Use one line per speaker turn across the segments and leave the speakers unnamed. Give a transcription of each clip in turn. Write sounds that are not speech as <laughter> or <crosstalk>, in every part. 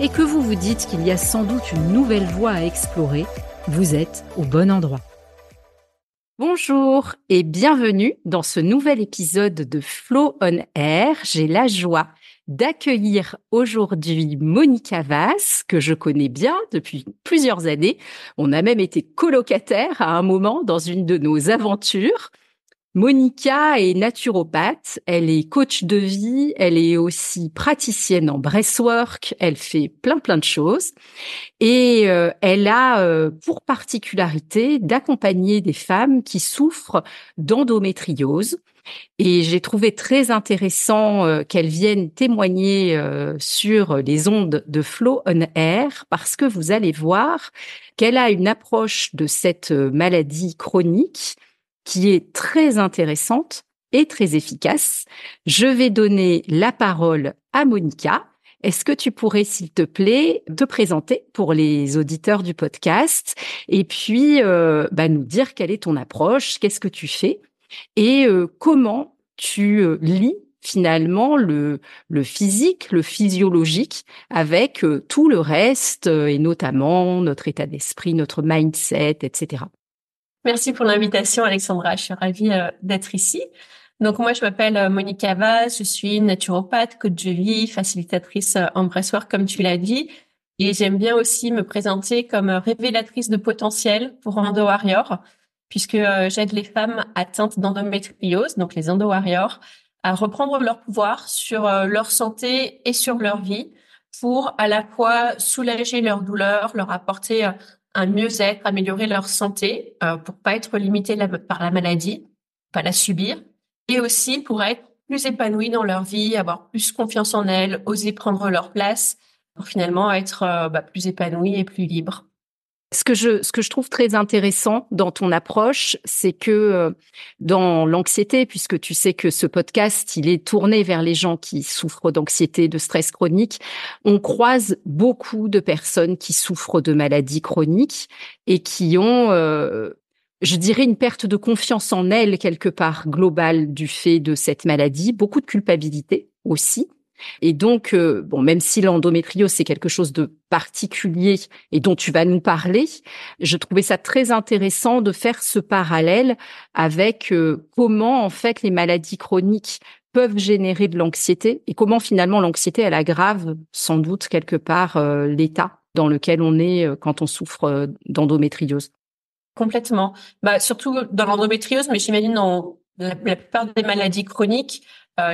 et que vous vous dites qu'il y a sans doute une nouvelle voie à explorer, vous êtes au bon endroit. Bonjour et bienvenue dans ce nouvel épisode de Flow on Air. J'ai la joie d'accueillir aujourd'hui Monica Vass, que je connais bien depuis plusieurs années. On a même été colocataires à un moment dans une de nos aventures. Monica est naturopathe, elle est coach de vie, elle est aussi praticienne en breathwork, elle fait plein plein de choses et euh, elle a euh, pour particularité d'accompagner des femmes qui souffrent d'endométriose. Et j'ai trouvé très intéressant euh, qu'elle vienne témoigner sur les ondes de Flow on Air parce que vous allez voir qu'elle a une approche de cette maladie chronique qui est très intéressante et très efficace. Je vais donner la parole à Monica. Est-ce que tu pourrais, s'il te plaît, te présenter pour les auditeurs du podcast et puis euh, bah, nous dire quelle est ton approche, qu'est-ce que tu fais et euh, comment tu euh, lis finalement le, le physique, le physiologique avec tout le reste et notamment notre état d'esprit, notre mindset, etc.
Merci pour l'invitation, Alexandra. Je suis ravie euh, d'être ici. Donc moi, je m'appelle euh, Monica Vaz, je suis naturopathe, coach de vie, facilitatrice euh, en breathwork, comme tu l'as dit. Et j'aime bien aussi me présenter comme révélatrice de potentiel pour Endo Warrior, puisque j'aide les femmes atteintes d'endométriose, donc les Endo Warriors, à reprendre leur pouvoir sur leur santé et sur leur vie pour à la fois soulager leur douleur, leur apporter un mieux-être, améliorer leur santé euh, pour pas être limité par la maladie, pas la subir, et aussi pour être plus épanouis dans leur vie, avoir plus confiance en elles, oser prendre leur place, pour finalement être euh, bah, plus épanouis et plus libres.
Ce que je trouve très intéressant dans ton approche, c'est que euh, dans l'anxiété, puisque tu sais que ce podcast il est tourné vers les gens qui souffrent d'anxiété, de stress chronique, on croise beaucoup de personnes qui souffrent de maladies chroniques et qui ont euh, je dirais une perte de confiance en elles quelque part globale du fait de cette maladie, beaucoup de culpabilité aussi. Et donc, euh, bon, même si l'endométriose c'est quelque chose de particulier et dont tu vas nous parler, je trouvais ça très intéressant de faire ce parallèle avec euh, comment en fait les maladies chroniques peuvent générer de l'anxiété et comment finalement l'anxiété elle aggrave sans doute quelque part euh, l'état dans lequel on est quand on souffre d'endométriose.
Complètement. Bah surtout dans l'endométriose, mais j'imagine dans la plupart des maladies chroniques,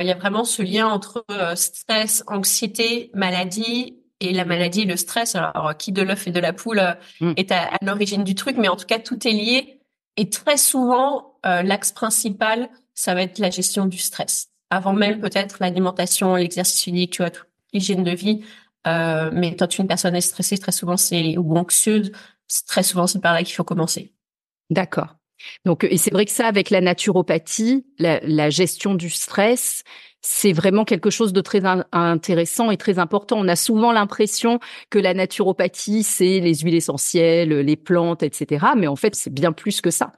il y a vraiment ce lien entre euh, stress, anxiété, maladie et la maladie, le stress. Alors, qui de l'œuf et de la poule euh, mm. est à, l'origine du truc, mais en tout cas, tout est lié. Et très souvent, l'axe principal, ça va être la gestion du stress. Avant même peut-être l'alimentation, l'exercice physique, tu vois, l'hygiène de vie. mais quand une personne est stressée, très souvent c'est ou anxieuse, très souvent c'est par là qu'il faut commencer.
D'accord. Donc, et c'est vrai que ça, avec la naturopathie, la, gestion du stress, c'est vraiment quelque chose de très intéressant et très important. On a souvent l'impression que la naturopathie, c'est les huiles essentielles, les plantes, etc. Mais en fait, c'est bien plus que ça.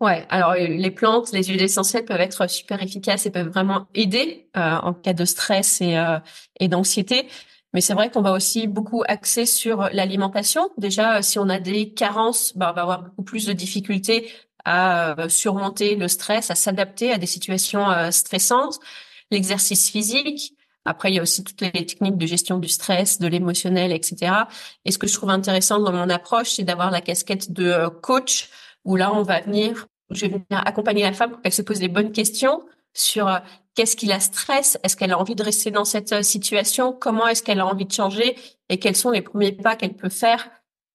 Ouais, alors euh, les plantes, les huiles essentielles peuvent être super efficaces et peuvent vraiment aider euh, en cas de stress et, euh, et d'anxiété. Mais c'est vrai qu'on va aussi beaucoup axer sur l'alimentation. Déjà, si on a des carences, bah, on va avoir beaucoup plus de difficultés à euh, surmonter le stress, à s'adapter à des situations euh, stressantes. L'exercice physique, Après, il y a aussi toutes les techniques de gestion du stress, de l'émotionnel, etc. Et ce que je trouve intéressant dans mon approche, c'est d'avoir la casquette de euh, coach, où là, on va venir, je vais venir accompagner la femme pour qu'elle se pose les bonnes questions sur euh, qu'est-ce qui la stresse, est-ce qu'elle a envie de rester dans cette euh, situation, comment est-ce qu'elle a envie de changer? Et quels sont les premiers pas qu'elle peut faire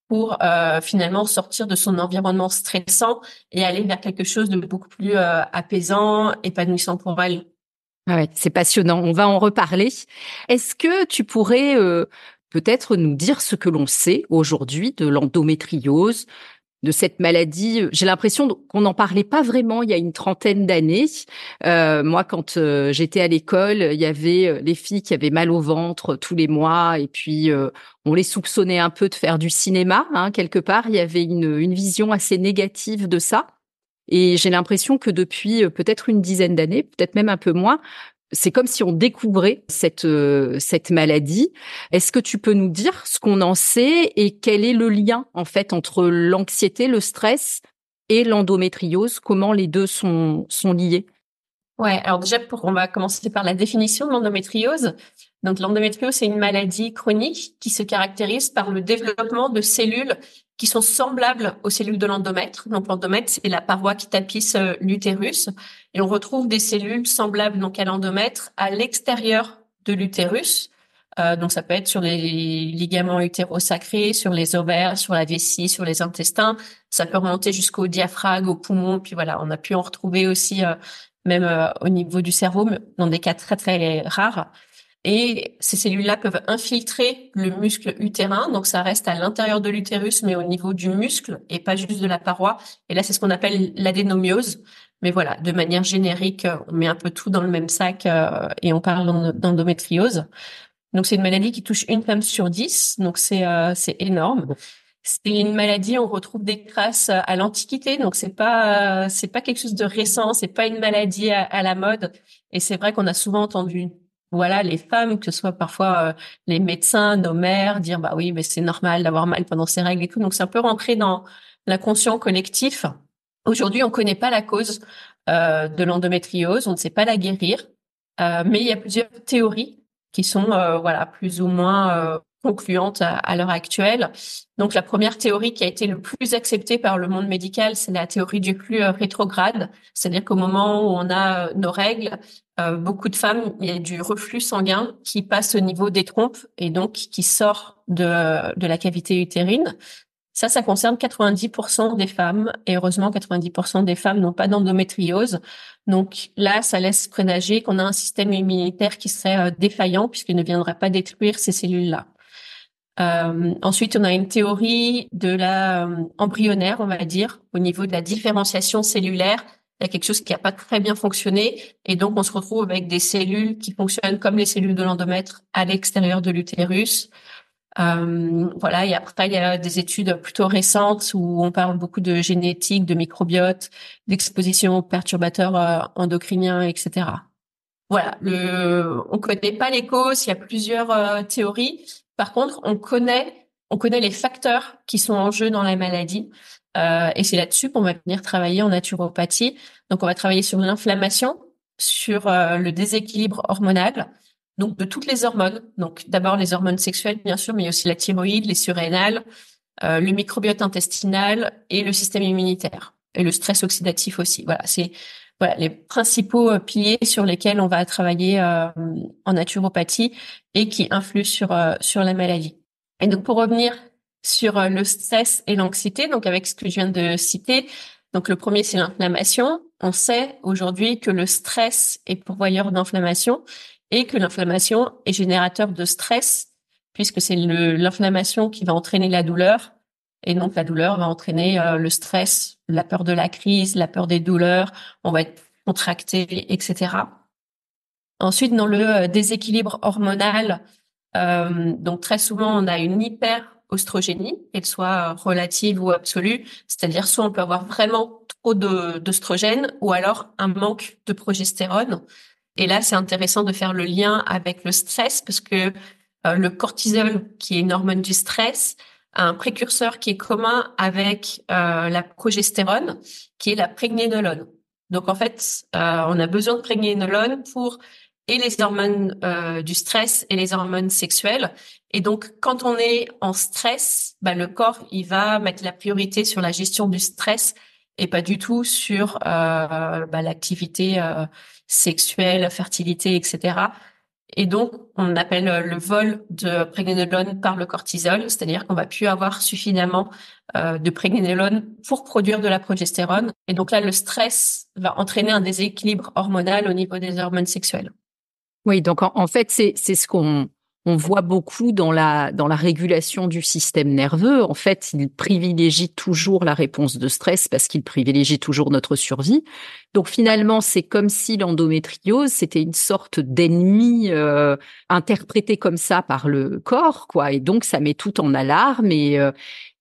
pour finalement sortir de son environnement stressant et aller vers quelque chose de beaucoup plus apaisant, épanouissant pour elle?
Ah ouais, c'est passionnant. On va en reparler. Est-ce que tu pourrais euh, peut-être nous dire ce que l'on sait aujourd'hui de l'endométriose, de cette maladie J'ai l'impression qu'on n'en parlait pas vraiment il y a une trentaine d'années. Euh, moi, quand euh, j'étais à l'école, il y avait les filles qui avaient mal au ventre tous les mois, et puis on les soupçonnait un peu de faire du cinéma. Hein, quelque part, il y avait une, une vision assez négative de ça. Et j'ai l'impression que depuis euh, peut-être une dizaine d'années, peut-être même un peu moins, c'est comme si on découvrait cette euh, cette maladie. Est-ce que tu peux nous dire ce qu'on en sait et quel est le lien en fait entre l'anxiété, le stress et l'endométriose? Comment les deux sont sont liés?
Ouais, alors déjà on va commencer par la définition de l'endométriose. Donc l'endométriose c'est une maladie chronique qui se caractérise par le développement de cellules qui sont semblables aux cellules de l'endomètre. Donc l'endomètre, c'est la paroi qui tapisse euh, l'utérus, et on retrouve des cellules semblables donc à l'endomètre à l'extérieur de l'utérus. Euh, donc ça peut être sur les ligaments utérosacrés, sur les ovaires, sur la vessie, sur les intestins. Ça peut remonter jusqu'au diaphragme, au poumon. Puis voilà, on a pu en retrouver aussi euh, même euh, au niveau du cerveau, dans des cas très très rares. Et ces cellules-là peuvent infiltrer le muscle utérin, donc ça reste à l'intérieur de l'utérus, mais au niveau du muscle et pas juste de la paroi. Et là, c'est ce qu'on appelle l'adénomiose. Mais voilà, de manière générique, on met un peu tout dans le même sac euh, et on parle d'endométriose. Donc c'est une maladie qui touche une femme sur dix, donc c'est euh, c'est énorme. C'est une maladie, on retrouve des traces à l'Antiquité, donc c'est pas c'est pas quelque chose de récent, c'est pas une maladie à la mode. Et c'est vrai qu'on a souvent entendu voilà les femmes, que ce soit parfois euh, les médecins, nos mères, dire bah oui, mais c'est normal d'avoir mal pendant ses règles et tout. Donc c'est un peu rentré dans l'inconscient collectif. Aujourd'hui, on ne connaît pas la cause euh, de l'endométriose, on ne sait pas la guérir, euh, mais il y a plusieurs théories qui sont voilà plus ou moins concluante à, l'heure actuelle. Donc la première théorie qui a été le plus acceptée par le monde médical, c'est la théorie du flux euh, rétrograde, c'est-à-dire qu'au moment où on a euh, nos règles, euh, beaucoup de femmes, il y a du reflux sanguin qui passe au niveau des trompes et donc qui sort de, la cavité utérine. Ça, ça concerne 90% des femmes et heureusement 90% des femmes n'ont pas d'endométriose. Donc là, ça laisse présager qu'on a un système immunitaire qui serait défaillant puisqu'il ne viendrait pas détruire ces cellules-là. Euh, ensuite, on a une théorie de la euh, embryonnaire, on va dire, au niveau de la différenciation cellulaire. Il y a quelque chose qui n'a pas très bien fonctionné, et donc on se retrouve avec des cellules qui fonctionnent comme les cellules de l'endomètre à l'extérieur de l'utérus. Euh, voilà, et après il y a des études plutôt récentes où on parle beaucoup de génétique, de microbiote, d'exposition aux perturbateurs euh, endocriniens, etc. Voilà, le, on connaît pas les causes, il y a plusieurs euh, théories, par contre, on connaît, on connaît les facteurs qui sont en jeu dans la maladie. Euh, et c'est là-dessus qu'on va venir travailler en naturopathie. Donc, on va travailler sur l'inflammation, sur euh, le déséquilibre hormonal, donc de toutes les hormones. Donc, d'abord les hormones sexuelles, bien sûr, mais aussi la thyroïde, les surrénales, euh, le microbiote intestinal et le système immunitaire et le stress oxydatif aussi. Voilà, c'est voilà les principaux euh, piliers sur lesquels on va travailler euh, en naturopathie et qui influent sur euh, sur la maladie. Et donc pour revenir sur le stress et l'anxiété, donc avec ce que je viens de citer, donc le premier c'est l'inflammation. On sait aujourd'hui que le stress est pourvoyeur d'inflammation et que l'inflammation est générateur de stress puisque c'est l'inflammation qui va entraîner la douleur et donc la douleur va entraîner le stress la peur de la crise, la peur des douleurs, on va être contracté, etc. Ensuite, dans le euh, déséquilibre hormonal, euh, donc très souvent on a une hyper-oestrogénie, qu'elle soit relative ou absolue, c'est-à-dire soit on peut avoir vraiment trop d'oestrogène ou alors un manque de progestérone. Et là, c'est intéressant de faire le lien avec le stress parce que euh, le cortisol, qui est une hormone du stress, un précurseur qui est commun avec euh, la progestérone, qui est la prégnénolone. Donc en fait, euh, on a besoin de prégnénolone pour et les hormones euh, du stress et les hormones sexuelles. Et donc, quand on est en stress, bah, le corps, il va mettre la priorité sur la gestion du stress et pas du tout sur euh, bah, l'activité euh, sexuelle, fertilité, etc. Et donc, on appelle le vol de prégnénolone par le cortisol, c'est-à-dire qu'on va plus avoir suffisamment euh, de prégnénolone pour produire de la progestérone. Et donc là, le stress va entraîner un déséquilibre hormonal au niveau des hormones sexuelles.
Oui, donc en, fait, c'est c'est ce qu'on on voit beaucoup dans la dans la régulation du système nerveux. En fait, il privilégie toujours la réponse de stress parce qu'il privilégie toujours notre survie. Donc finalement, c'est comme si l'endométriose c'était une sorte d'ennemi euh, interprété comme ça par le corps, quoi. Et donc ça met tout en alarme et euh,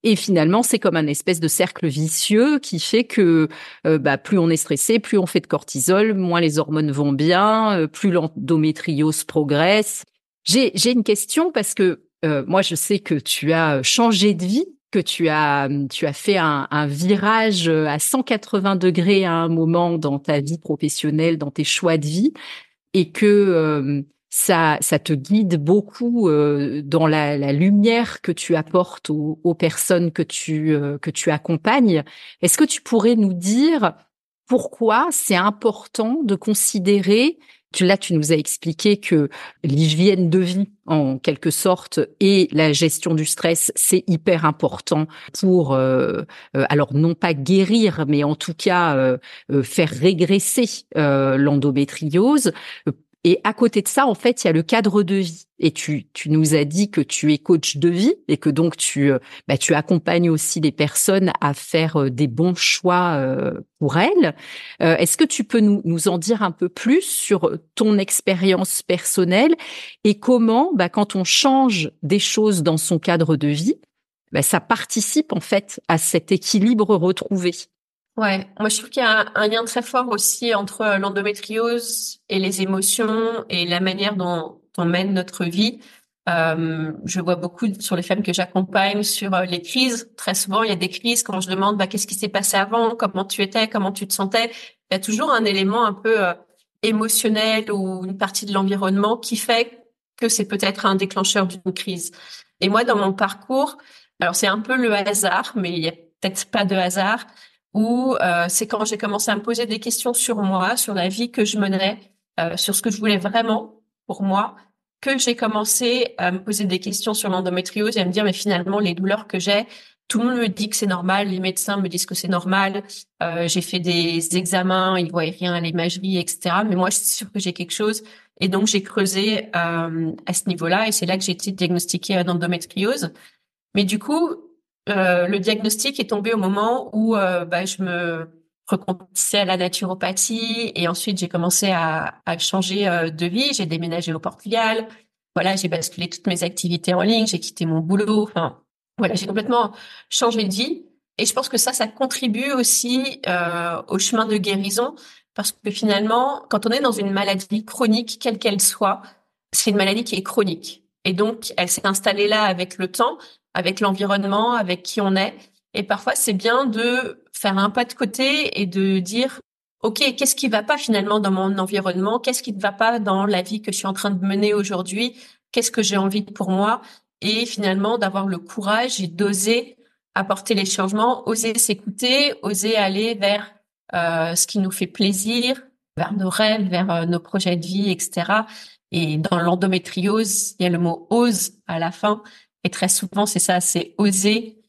et finalement, c'est comme un espèce de cercle vicieux qui fait que euh, bah, plus on est stressé, plus on fait de cortisol, moins les hormones vont bien, euh, plus l'endométriose progresse. J'ai, une question parce que euh, moi, je sais que tu as changé de vie, que tu as, tu as fait un, un virage à 180 degrés à un moment dans ta vie professionnelle, dans tes choix de vie, et que ça, ça te guide beaucoup euh, dans la, la, lumière que tu apportes aux, aux personnes que tu euh, que tu accompagnes. Est-ce que tu pourrais nous dire pourquoi c'est important de considérer tu, là, tu nous as expliqué que l'hygiène de vie, en quelque sorte, et la gestion du stress, c'est hyper important pour, euh, alors non pas guérir, mais en tout cas faire régresser l'endométriose. Et à côté de ça, en fait, il y a le cadre de vie. Et tu, tu nous as dit que tu es coach de vie et que donc tu, euh, bah, tu accompagnes aussi les personnes à faire euh, des bons choix euh, pour elles. Est-ce que tu peux nous, nous en dire un peu plus sur ton expérience personnelle et comment, bah, quand on change des choses dans son cadre de vie, bah, ça participe en fait à cet équilibre retrouvé?
Ouais, moi je trouve qu'il y a un, lien très fort aussi entre euh, l'endométriose et les émotions et la manière dont on mène notre vie. Euh, je vois beaucoup sur les femmes que j'accompagne sur euh, les crises. Très souvent, il y a des crises quand je demande bah, qu'est-ce qui s'est passé avant, comment tu étais, comment tu te sentais? Il y a toujours un élément un peu euh, émotionnel ou une partie de l'environnement qui fait que c'est peut-être un déclencheur d'une crise. Et moi, dans mon parcours, alors c'est un peu le hasard, mais il y a peut-être pas de hasard où euh, c'est quand j'ai commencé à me poser des questions sur moi, sur la vie que je menais, euh, sur ce que je voulais vraiment pour moi, que j'ai commencé à me poser des questions sur l'endométriose et à me dire mais finalement les douleurs que j'ai, tout le monde me dit que c'est normal, les médecins me disent que c'est normal. Euh, j'ai fait des examens, ils voyaient rien à l'imagerie, etc. Mais moi, je suis sûre que j'ai quelque chose. Et donc, j'ai creusé euh, à ce niveau-là, et c'est là que j'ai été diagnostiquée d'endométriose. Mais du coup, euh, le diagnostic est tombé au moment où euh, bah, je me recommandais à la naturopathie et ensuite j'ai commencé à, à changer euh, de vie. J'ai déménagé au Portugal. Voilà, j'ai basculé toutes mes activités en ligne. J'ai quitté mon boulot. Enfin, voilà, j'ai complètement changé de vie. Et je pense que ça, ça contribue aussi au chemin de guérison parce que finalement, quand on est dans une maladie chronique, quelle qu'elle soit, c'est une maladie qui est chronique. Et donc, elle s'est installée là avec le temps, avec l'environnement, avec qui on est. Et parfois, c'est bien de faire un pas de côté et de dire, OK, qu'est-ce qui va pas finalement dans mon environnement? Qu'est-ce qui ne va pas dans la vie que je suis en train de mener aujourd'hui? Qu'est-ce que j'ai envie pour moi? Et finalement, d'avoir le courage et d'oser apporter les changements, oser s'écouter, oser aller vers euh, ce qui nous fait plaisir, vers nos rêves, vers euh, nos projets de vie, etc. Et dans l'endométriose, il y a le mot ose à la fin. Et très souvent, c'est ça, c'est oser.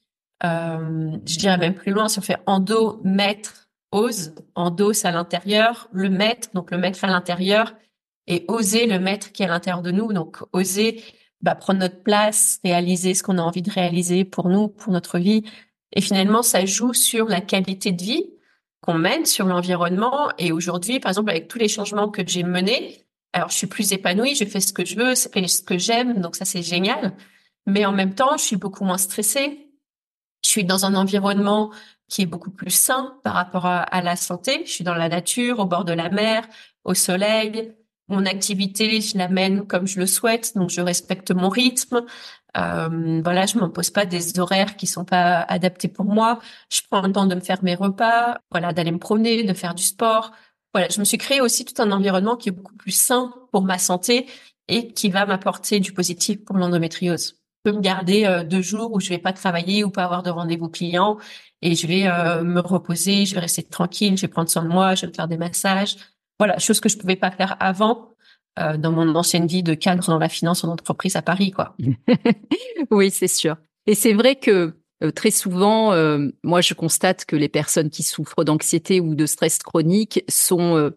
Euh, je dirais même plus loin, si on fait endo, maître, ose. Endo, à l'intérieur. Le maître, donc le maître à l'intérieur. Et oser le maître qui est à l'intérieur de nous. Donc oser bah, prendre notre place, réaliser ce qu'on a envie de réaliser pour nous, pour notre vie. Et finalement, ça joue sur la qualité de vie qu'on mène, sur l'environnement. Et aujourd'hui, par exemple, avec tous les changements que j'ai menés, alors je suis plus épanouie, je fais ce que je veux, c'est ce que j'aime, donc ça c'est génial. Mais en même temps, je suis beaucoup moins stressée. Je suis dans un environnement qui est beaucoup plus sain par rapport à, la santé. Je suis dans la nature, au bord de la mer, au soleil. Mon activité, je la mène comme je le souhaite, donc je respecte mon rythme. Euh, voilà, je m'impose pas des horaires qui sont pas adaptés pour moi. Je prends le temps de me faire mes repas, voilà, d'aller me promener, de faire du sport. voilà, je me suis créé aussi tout un environnement qui est beaucoup plus sain pour ma santé et qui va m'apporter du positif pour l'endométriose. Peux me garder euh, deux jours où je vais pas travailler ou pas avoir de rendez-vous client et je vais euh, me reposer, je vais rester tranquille, je vais prendre soin de moi, je vais me faire des massages. Voilà, chose que je pouvais pas faire avant euh, dans mon ancienne vie de cadre dans la finance en entreprise à Paris, quoi. <laughs>
oui, c'est sûr. Et c'est vrai que euh, très souvent, euh, moi, je constate que les personnes qui souffrent d'anxiété ou de stress chronique sont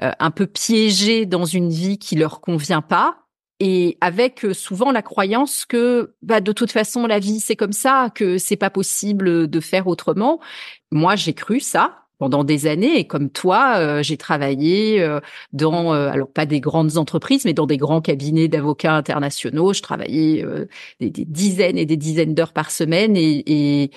un peu piégées dans une vie qui leur convient pas. Et avec souvent la croyance que bah, de toute façon la vie c'est comme ça, que c'est pas possible de faire autrement. Moi j'ai cru ça, pendant des années. Et comme toi, euh, j'ai travaillé euh, dans, euh, alors pas des grandes entreprises, mais dans des grands cabinets d'avocats internationaux. Je travaillais des, dizaines et des dizaines d'heures par semaine et,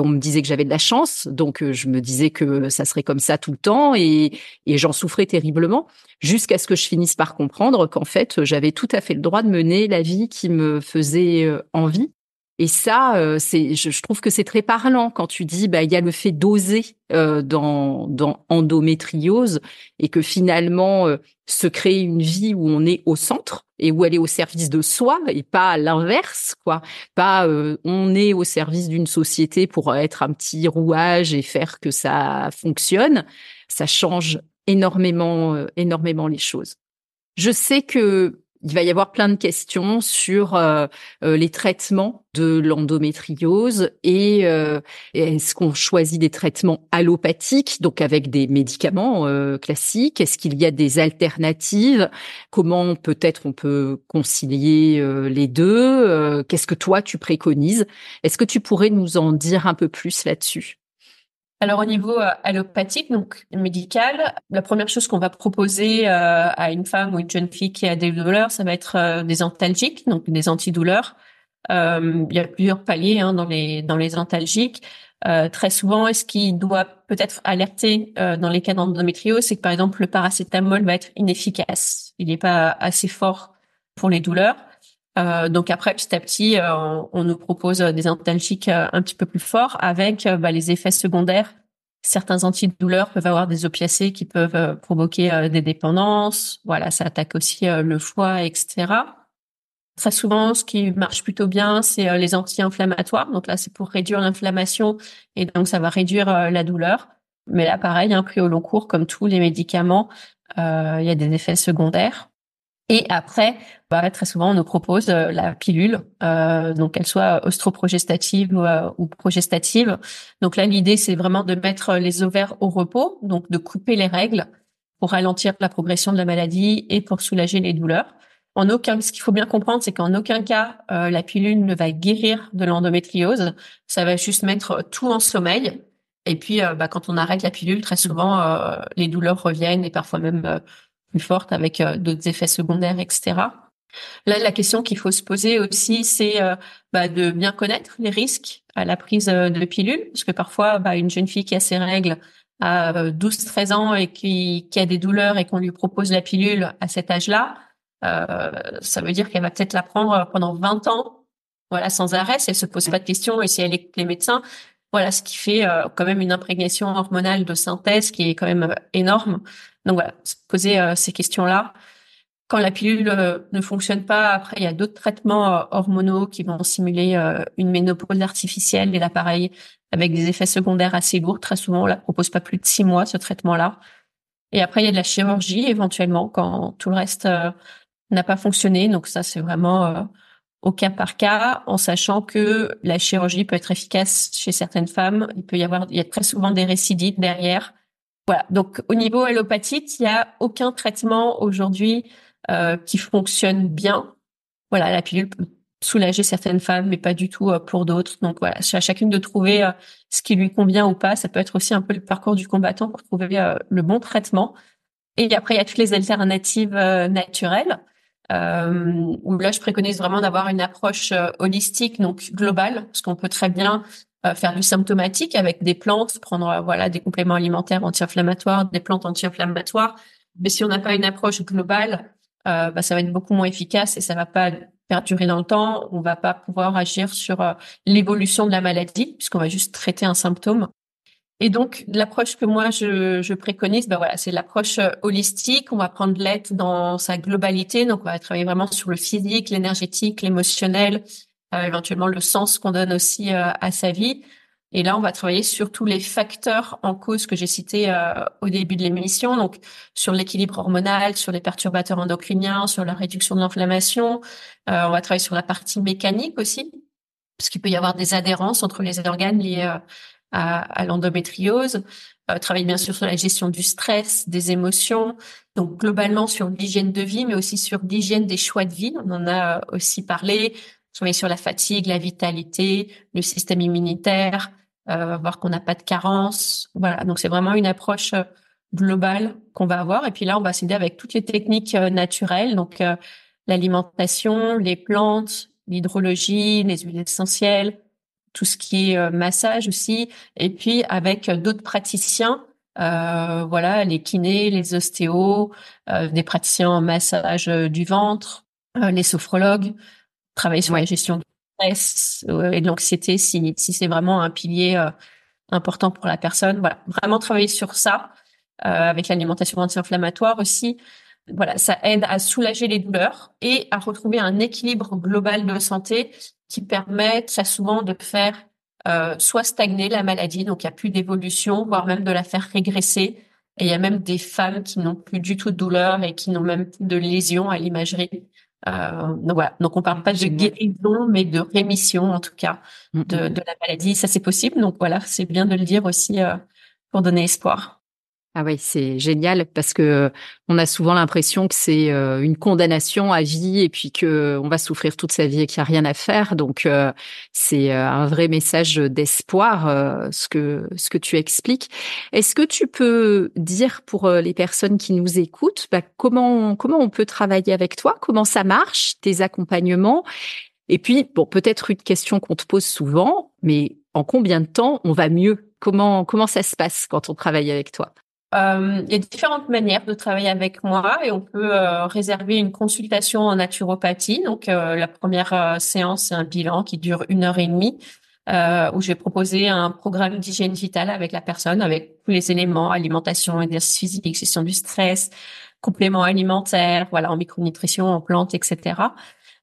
on me disait que j'avais de la chance. Donc, je me disais que ça serait comme ça tout le temps et j'en souffrais terriblement jusqu'à ce que je finisse par comprendre qu'en fait, j'avais tout à fait le droit de mener la vie qui me faisait envie et ça, euh, c'est, je, trouve que c'est très parlant quand tu dis, bah, il y a le fait d'oser euh, dans, dans endométriose et que finalement, euh, se créer une vie où on est au centre et où elle est au service de soi et pas l'inverse, quoi. Pas on est au service d'une société pour être un petit rouage et faire que ça fonctionne. Ça change énormément, énormément les choses. Je sais que il va y avoir plein de questions sur euh, euh, les traitements de l'endométriose et euh, est-ce qu'on choisit des traitements allopathiques, donc avec des médicaments classiques? Est-ce qu'il y a des alternatives? Comment peut-être on peut concilier les deux? Qu'est-ce que toi tu préconises? Est-ce que tu pourrais nous en dire un peu plus là-dessus?
Alors au niveau euh, allopathique, donc médical, la première chose qu'on va proposer euh, à une femme ou une jeune fille qui a des douleurs, ça va être euh, des antalgiques, donc des antidouleurs. il y a plusieurs paliers hein, dans les dans les antalgiques. très souvent, ce qui doit peut-être alerter dans les cas d'endométriose, c'est que par exemple le paracétamol va être inefficace. Il n'est pas assez fort pour les douleurs. Donc après, petit à petit, on, nous propose des antalgiques un petit peu plus forts avec bah, les effets secondaires. Certains antidouleurs peuvent avoir des opiacés qui peuvent provoquer des dépendances. Voilà, ça attaque aussi le foie, etc. Très souvent, ce qui marche plutôt bien, c'est les anti-inflammatoires. Donc là, c'est pour réduire l'inflammation et donc ça va réduire la douleur. Mais là, pareil, hein, pris au long cours, comme tous les médicaments, il y a des effets secondaires. Et après, bah, très souvent, on nous propose euh, la pilule, euh, donc qu'elle soit ostroprogestative ou, euh, ou, progestative. Donc là, l'idée, c'est vraiment de mettre les ovaires au repos, donc de couper les règles pour ralentir la progression de la maladie et pour soulager les douleurs. En aucun, ce qu'il faut bien comprendre, c'est qu'en aucun cas, la pilule ne va guérir de l'endométriose. Ça va juste mettre tout en sommeil. Et puis, bah, quand on arrête la pilule, très souvent, les douleurs reviennent et parfois même plus forte avec euh, d'autres effets secondaires, etc. Là, la question qu'il faut se poser aussi, c'est euh, bah, de bien connaître les risques à la prise euh, de pilules, parce que parfois, bah, une jeune fille qui a ses règles à 12-13 ans et qui, qui, a des douleurs et qu'on lui propose la pilule à cet âge-là, ça veut dire qu'elle va peut-être la prendre pendant 20 ans, voilà, sans arrêt, si elle se pose pas de questions et si elle est les médecins. Voilà, ce qui fait quand même une imprégnation hormonale de synthèse qui est quand même énorme. Donc voilà, se poser euh, ces questions-là. Quand la pilule euh, ne fonctionne pas, après il y a d'autres traitements euh, hormonaux qui vont simuler une ménopause artificielle et l'appareil avec des effets secondaires assez lourds. Très souvent, on la propose pas plus de six mois ce traitement-là. Et après il y a de la chirurgie éventuellement quand tout le reste n'a pas fonctionné. Donc ça c'est vraiment au cas par cas, en sachant que la chirurgie peut être efficace chez certaines femmes. Il peut y avoir, il y a très souvent des récidives derrière. Voilà. Donc au niveau allopathique, il n'y a aucun traitement aujourd'hui euh, qui fonctionne bien. Voilà, la pilule peut soulager certaines femmes, mais pas du tout euh, pour d'autres. Donc voilà, c'est à chacune de trouver euh, ce qui lui convient ou pas. Ça peut être aussi un peu le parcours du combattant pour trouver le bon traitement. Et après, il y a toutes les alternatives naturelles. Où là, je préconise vraiment d'avoir une approche holistique, donc globale, parce qu'on peut très bien euh, faire du symptomatique avec des plantes, prendre euh, voilà des compléments alimentaires anti-inflammatoires, des plantes anti-inflammatoires. Mais si on n'a pas une approche globale, euh, bah, ça va être beaucoup moins efficace et ça va pas perdurer dans le temps. On va pas pouvoir agir sur l'évolution de la maladie puisqu'on va juste traiter un symptôme. Et donc, l'approche que moi je, je préconise, ben voilà, c'est l'approche euh, holistique. On va prendre l'être dans sa globalité. Donc, on va travailler vraiment sur le physique, l'énergétique, l'émotionnel, euh, éventuellement le sens qu'on donne aussi euh, à sa vie. Et là, on va travailler sur tous les facteurs en cause que j'ai cités au début de l'émission, donc sur l'équilibre hormonal, sur les perturbateurs endocriniens, sur la réduction de l'inflammation. on va travailler sur la partie mécanique aussi, parce qu'il peut y avoir des adhérences entre les organes liés à, à l'endométriose. Euh, travaille bien sûr sur la gestion du stress, des émotions, donc globalement sur l'hygiène de vie, mais aussi sur l'hygiène des choix de vie. On en a aussi parlé. Travailler sur la fatigue, la vitalité, le système immunitaire, euh, voir qu'on n'a pas de carence. Voilà, donc c'est vraiment une approche euh, globale qu'on va avoir. Et puis là, on va s'aider avec toutes les techniques euh, naturelles, donc l'alimentation, les plantes, l'hydrologie, les huiles essentielles, tout ce qui est euh, massage aussi, et puis avec d'autres praticiens, euh, voilà, les kinés, les ostéos, euh, des praticiens en massage du ventre, les sophrologues, travailler sur la gestion du stress et de l'anxiété si, si c'est vraiment un pilier important pour la personne. Voilà, vraiment travailler sur ça avec l'alimentation anti-inflammatoire aussi. Voilà, ça aide à soulager les douleurs et à retrouver un équilibre global de santé qui permet très souvent de faire euh, soit stagner la maladie, donc il n'y a plus d'évolution, voire même de la faire régresser. Et il y a même des femmes qui n'ont plus du tout de douleur et qui n'ont même plus de lésions à l'imagerie. Euh, donc voilà, donc on parle pas de guérison, mais de rémission en tout cas mm, de, mm. de la maladie. Ça c'est possible, donc voilà, c'est bien de le dire aussi euh, pour donner espoir.
Ah oui, c'est génial parce que on a souvent l'impression que c'est euh, une condamnation à vie et puis que on va souffrir toute sa vie et qu'il n'y a rien à faire. Donc euh, c'est euh, un vrai message d'espoir ce que ce que tu expliques. Est-ce que tu peux dire pour les personnes qui nous écoutent bah, comment comment on peut travailler avec toi, comment ça marche, tes accompagnements? Et puis bon peut-être une question qu'on te pose souvent, mais en combien de temps on va mieux? Comment comment ça se passe quand on travaille avec toi?
Il y a différentes manières de travailler avec moi et on peut euh, réserver une consultation en naturopathie. Donc euh, la première euh, séance, c'est un bilan qui dure une heure et demie où je vais proposer un programme d'hygiène vitale avec la personne, avec tous les éléments alimentation, exercice physique, gestion du stress, compléments alimentaires, voilà en micronutrition, en plantes, etc.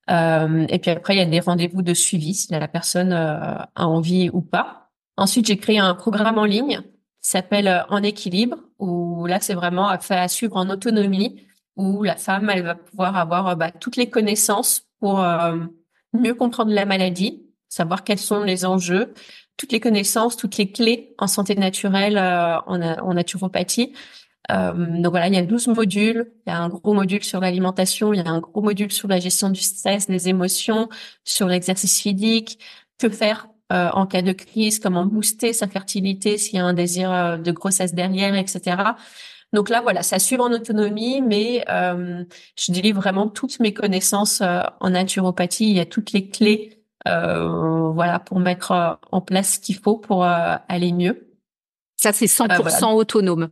et puis après, il y a des rendez-vous de suivi si la personne a envie ou pas. Ensuite, j'ai créé un programme en ligne s'appelle euh, En équilibre, où là, c'est vraiment à à suivre en autonomie, où la femme, elle va pouvoir avoir euh, bah, toutes les connaissances pour euh, mieux comprendre la maladie, savoir quels sont les enjeux, toutes les connaissances, toutes les clés en santé naturelle, en, en, naturopathie. donc voilà, il y a 12 modules. Il y a un gros module sur l'alimentation, il y a un gros module sur la gestion du stress, des émotions, sur l'exercice physique, que faire euh, en cas de crise, comment booster sa fertilité s'il y a un désir euh, de grossesse derrière, etc. Donc là, voilà, ça suit en autonomie, mais euh, je délivre vraiment toutes mes connaissances en naturopathie. Il y a toutes les clés, voilà, pour mettre en place ce qu'il faut pour aller mieux.
Ça, c'est 100% autonome.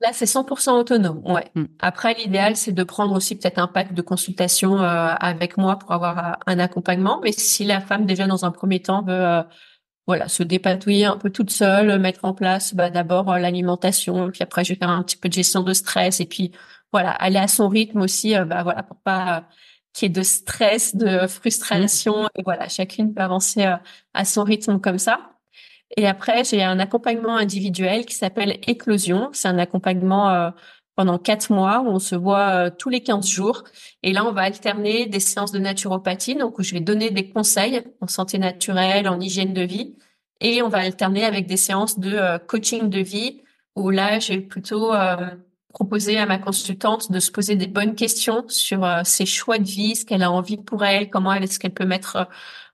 Là, c'est 100% autonome. Ouais. Mm. Après, l'idéal, c'est de prendre aussi peut-être un pack de consultation euh, avec moi pour avoir euh, un accompagnement. Mais si la femme déjà dans un premier temps veut, euh, voilà, se dépatouiller un peu toute seule, mettre en place, bah, d'abord l'alimentation, puis après je vais faire un petit peu de gestion de stress et puis voilà, aller à son rythme aussi, bah voilà, pour pas qu'il y ait de stress, de frustration. Mm. Et voilà, chacune peut avancer à son rythme comme ça. Et après, j'ai un accompagnement individuel qui s'appelle Éclosion. C'est un accompagnement euh, pendant quatre mois où on se voit euh, tous les 15 jours. Et là, on va alterner des séances de naturopathie, donc où je vais donner des conseils en santé naturelle, en hygiène de vie. Et on va alterner avec des séances de euh, coaching de vie, où là, je vais plutôt proposer à ma consultante de se poser des bonnes questions sur ses choix de vie, ce qu'elle a envie pour elle, comment est-ce qu'elle peut mettre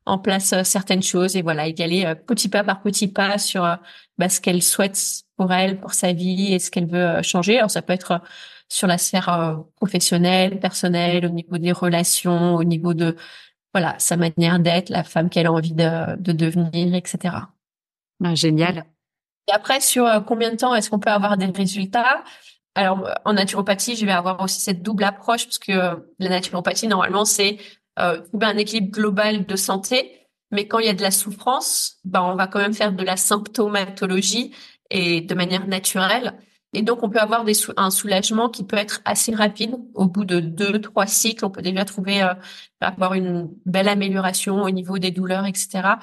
en place euh, certaines choses et voilà, y aller euh, petit pas par petit pas sur euh, bah, ce qu'elle souhaite pour elle, pour sa vie et ce qu'elle veut changer. Alors ça peut être sur la sphère professionnelle, personnelle, au niveau des relations, au niveau de voilà sa manière d'être, la femme qu'elle a envie de, de devenir, etc.
Ah, génial.
Et après, sur combien de temps est-ce qu'on peut avoir des résultats? Alors, en naturopathie, je vais avoir aussi cette double approche parce que la naturopathie, normalement, c'est euh, trouver un équilibre global de santé. Mais quand il y a de la souffrance, ben on va quand même faire de la symptomatologie et de manière naturelle. Et donc, on peut avoir des un soulagement qui peut être assez rapide. Au bout de deux, trois cycles, on peut déjà trouver euh, avoir une belle amélioration au niveau des douleurs, etc.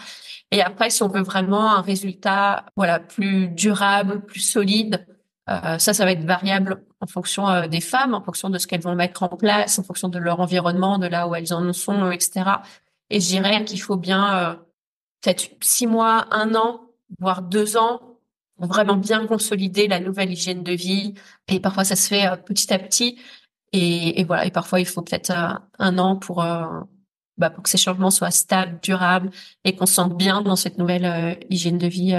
Et après, si on veut vraiment un résultat, voilà, plus durable, plus solide, euh, ça, ça va être variable en fonction euh, des femmes, en fonction de ce qu'elles vont mettre en place, en fonction de leur environnement, de là où elles en sont, etc. Et je dirais qu'il faut bien euh, peut-être six mois, un an, voire deux ans pour vraiment bien consolider la nouvelle hygiène de vie. Et parfois, ça se fait petit à petit. Et, voilà. Et parfois, il faut peut-être un an pour bah, pour que ces changements soient stables, durables et qu'on se sente bien dans cette nouvelle hygiène de vie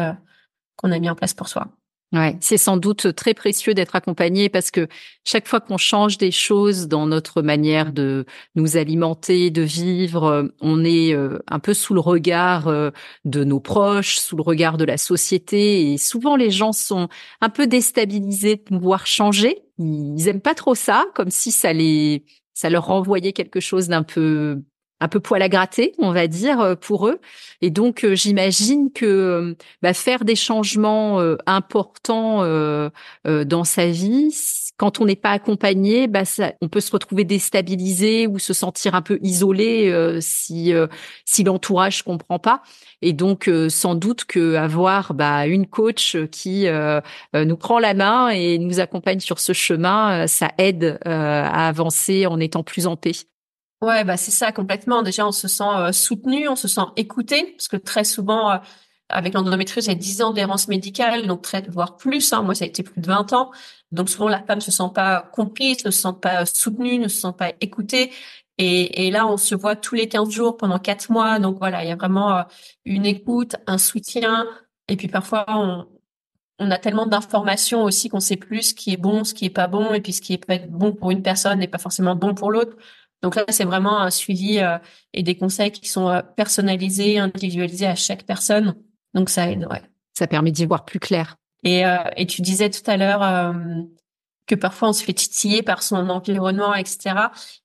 qu'on a mis en place pour soi.
Ouais, c'est sans doute très précieux d'être accompagné parce que chaque fois qu'on change des choses dans notre manière de nous alimenter, de vivre, euh, on est euh, un peu sous le regard euh, de nos proches, sous le regard de la société et souvent les gens sont un peu déstabilisés de pouvoir changer. Ils aiment pas trop ça, comme si ça les ça leur renvoyait quelque chose d'un peu un peu poil à gratter, on va dire, euh, pour eux. Et donc, euh, j'imagine que euh, bah, faire des changements importants dans sa vie, quand on n'est pas accompagné, bah, ça, on peut se retrouver déstabilisé ou se sentir un peu isolé si si l'entourage comprend pas. Et donc, sans doute que avoir bah, une coach qui nous prend la main et nous accompagne sur ce chemin, ça aide à avancer en étant plus en paix.
Ouais, bah c'est ça complètement. Déjà, on se sent euh, soutenu, on se sent écouté, parce que très souvent, euh, avec l'endométriose, il y a 10 ans d'errance médicale, donc très, voire plus. Hein. Moi, ça a été plus de 20 ans. Donc souvent, la femme se sent pas comprise, ne se sent pas soutenue, ne se sent pas écoutée. Et, là, on se voit tous les 15 jours pendant 4 mois. Donc voilà, il y a vraiment euh, une écoute, un soutien. Et puis parfois, on, a tellement d'informations aussi qu'on sait plus ce qui est bon, ce qui est pas bon, et puis ce qui est pas bon pour une personne n'est pas forcément bon pour l'autre. Donc là, c'est vraiment un suivi euh, et des conseils qui sont euh, personnalisés, individualisés à chaque personne. Donc ça aide, ouais.
Ça permet d'y voir plus clair.
Et, euh, et tu disais tout à l'heure que parfois on se fait titiller par son environnement, etc.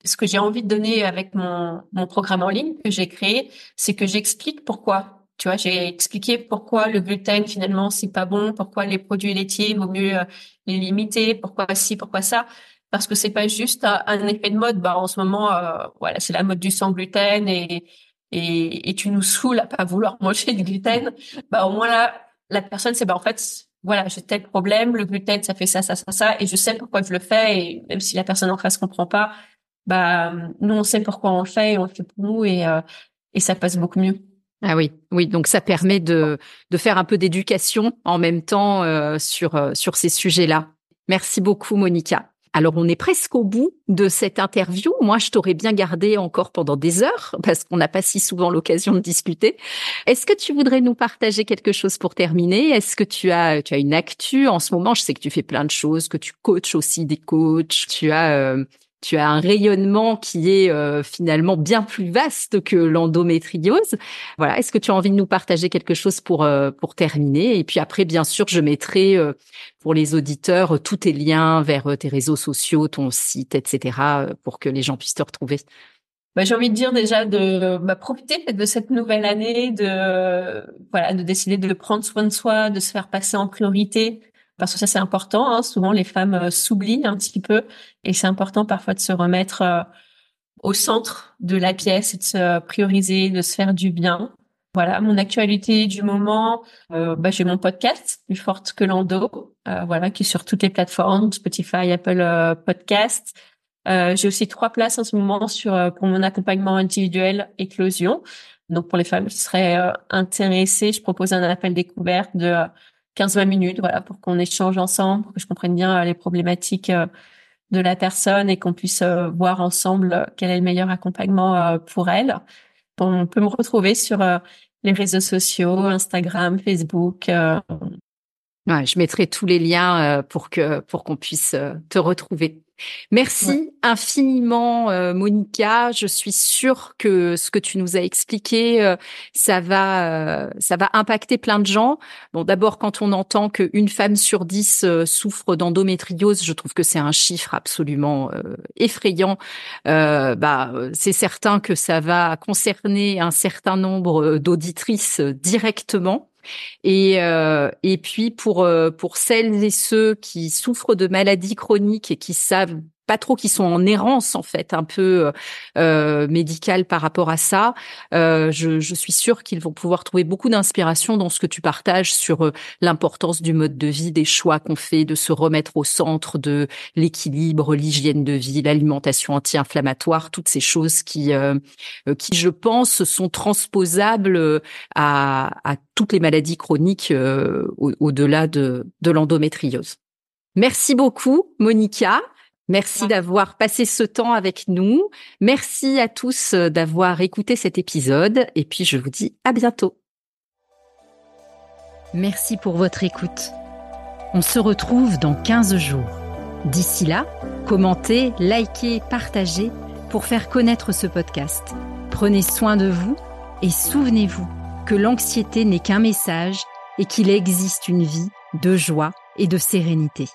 Ce que j'ai envie de donner avec mon, mon programme en ligne que j'ai créé, c'est que j'explique pourquoi. Tu vois, j'ai expliqué pourquoi le gluten finalement c'est pas bon, pourquoi les produits laitiers vaut mieux les limiter, pourquoi ci, pourquoi ça parce que c'est pas juste un effet de mode. Bah en ce moment, euh, voilà, c'est la mode du sans gluten et, et et tu nous saoules à pas vouloir <laughs> manger du gluten. Bah au moins là, la personne c'est bah en fait voilà, j'ai tel problème, le gluten ça fait ça ça ça ça et je sais pourquoi je le fais et même si la personne en face comprend pas, bah nous on sait pourquoi on le fait et on le fait pour nous et euh, et ça passe beaucoup mieux.
Ah oui, oui, donc ça permet de de faire un peu d'éducation en même temps euh, sur sur ces sujets-là. Merci beaucoup Monica. Alors, on est presque au bout de cette interview. Moi, je t'aurais bien gardé encore pendant des heures <laughs> parce qu'on n'a pas si souvent l'occasion de discuter. Est-ce que tu voudrais nous partager quelque chose pour terminer? Est-ce que tu as, tu as une actu? En ce moment Je sais que tu fais plein de choses, que tu coaches aussi des coachs. Tu as euh, tu as un rayonnement qui est euh, finalement bien plus vaste que l'endométriose. Voilà, est-ce que tu as envie de nous partager quelque chose pour euh, pour terminer? Et puis après, bien sûr, je mettrai euh, pour les auditeurs tous tes liens vers tes réseaux sociaux, ton site, etc., pour que les gens puissent te retrouver.
Bah, j'ai envie de dire déjà de bah, profiter de cette nouvelle année, de voilà, de décider de prendre soin de soi, de se faire passer en priorité, parce que ça c'est important. Hein. Souvent les femmes euh, s'oublient un petit peu et c'est important parfois de se remettre euh, au centre de la pièce et de se prioriser, de se faire du bien. Voilà, mon actualité du moment, euh, bah, j'ai mon podcast plus forte que l'endo, voilà, qui est sur toutes les plateformes, Spotify, Apple Podcast. j'ai aussi trois places en ce moment sur pour mon accompagnement individuel éclosion. Donc pour les femmes qui seraient intéressées, je propose un appel découverte de 15-20 minutes, voilà, pour qu'on échange ensemble, pour que je comprenne bien euh, les problématiques euh, de la personne et qu'on puisse euh, voir ensemble quel est le meilleur accompagnement pour elle. On peut me retrouver sur les réseaux sociaux, Instagram, Facebook.
Ouais, je mettrai tous les liens pour que pour qu'on puisse te retrouver. Merci infiniment, euh, Monica. Je suis sûre que ce que tu nous as expliqué, euh, ça va, euh, ça va impacter plein de gens. Bon, d'abord, quand on entend qu'une femme sur dix souffre d'endométriose, je trouve que c'est un chiffre absolument effrayant. bah, c'est certain que ça va concerner un certain nombre d'auditrices directement. Et, et puis pour pour celles et ceux qui souffrent de maladies chroniques et qui savent pas trop qui sont en errance en fait un peu euh, médicale par rapport à ça. Euh, je, je, suis sûre qu'ils vont pouvoir trouver beaucoup d'inspiration dans ce que tu partages sur euh, l'importance du mode de vie, des choix qu'on fait, de se remettre au centre de l'équilibre, l'hygiène de vie, l'alimentation anti-inflammatoire, toutes ces choses qui, euh, euh, qui je pense, sont transposables à, à toutes les maladies chroniques au-delà de, de l'endométriose. Merci beaucoup, Monica. Merci d'avoir passé ce temps avec nous. Merci à tous euh, d'avoir écouté cet épisode et puis je vous dis à bientôt. Merci pour votre écoute. On se retrouve dans 15 jours. D'ici là, commentez, likez, partagez pour faire connaître ce podcast. Prenez soin de vous et souvenez-vous que l'anxiété n'est qu'un message et qu'il existe une vie de joie et de sérénité.